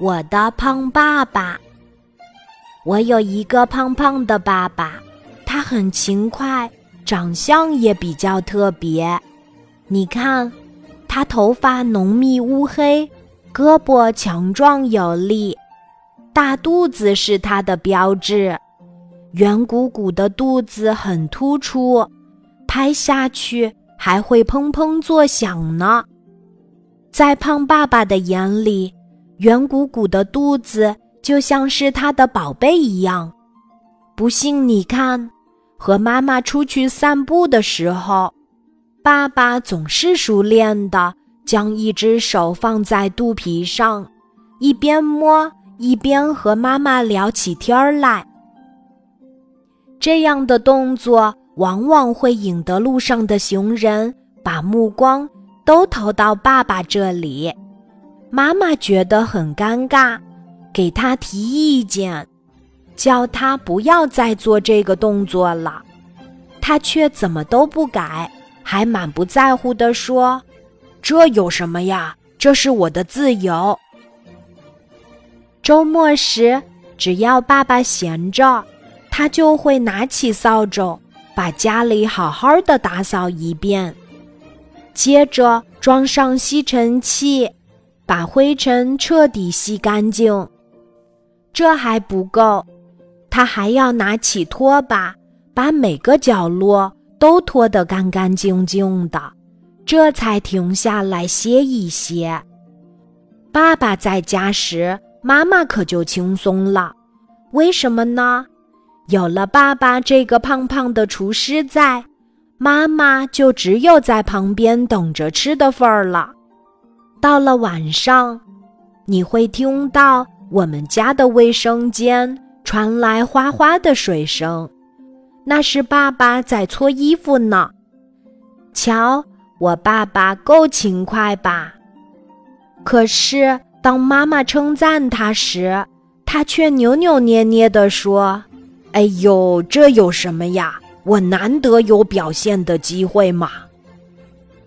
我的胖爸爸。我有一个胖胖的爸爸，他很勤快，长相也比较特别。你看，他头发浓密乌黑，胳膊强壮有力，大肚子是他的标志，圆鼓鼓的肚子很突出，拍下去还会砰砰作响呢。在胖爸爸的眼里。圆鼓鼓的肚子就像是他的宝贝一样。不信你看，和妈妈出去散步的时候，爸爸总是熟练的将一只手放在肚皮上，一边摸一边和妈妈聊起天儿来。这样的动作往往会引得路上的行人把目光都投到爸爸这里。妈妈觉得很尴尬，给他提意见，叫他不要再做这个动作了。他却怎么都不改，还满不在乎地说：“这有什么呀？这是我的自由。”周末时，只要爸爸闲着，他就会拿起扫帚，把家里好好的打扫一遍，接着装上吸尘器。把灰尘彻底吸干净，这还不够，他还要拿起拖把，把每个角落都拖得干干净净的，这才停下来歇一歇。爸爸在家时，妈妈可就轻松了，为什么呢？有了爸爸这个胖胖的厨师在，妈妈就只有在旁边等着吃的份儿了。到了晚上，你会听到我们家的卫生间传来哗哗的水声，那是爸爸在搓衣服呢。瞧，我爸爸够勤快吧？可是当妈妈称赞他时，他却扭扭捏捏地说：“哎呦，这有什么呀？我难得有表现的机会嘛。”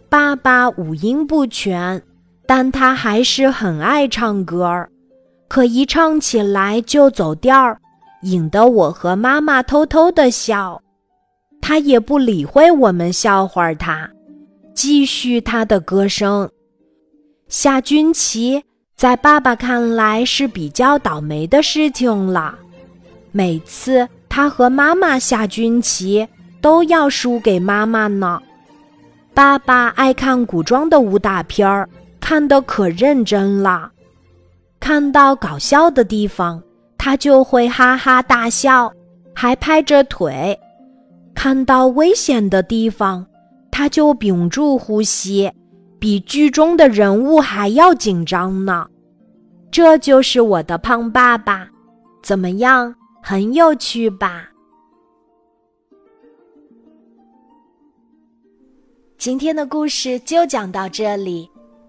爸爸五音不全。但他还是很爱唱歌儿，可一唱起来就走调儿，引得我和妈妈偷偷的笑。他也不理会我们笑话他，继续他的歌声。下军棋在爸爸看来是比较倒霉的事情了，每次他和妈妈下军棋都要输给妈妈呢。爸爸爱看古装的武打片儿。看得可认真了，看到搞笑的地方，他就会哈哈大笑，还拍着腿；看到危险的地方，他就屏住呼吸，比剧中的人物还要紧张呢。这就是我的胖爸爸，怎么样？很有趣吧？今天的故事就讲到这里。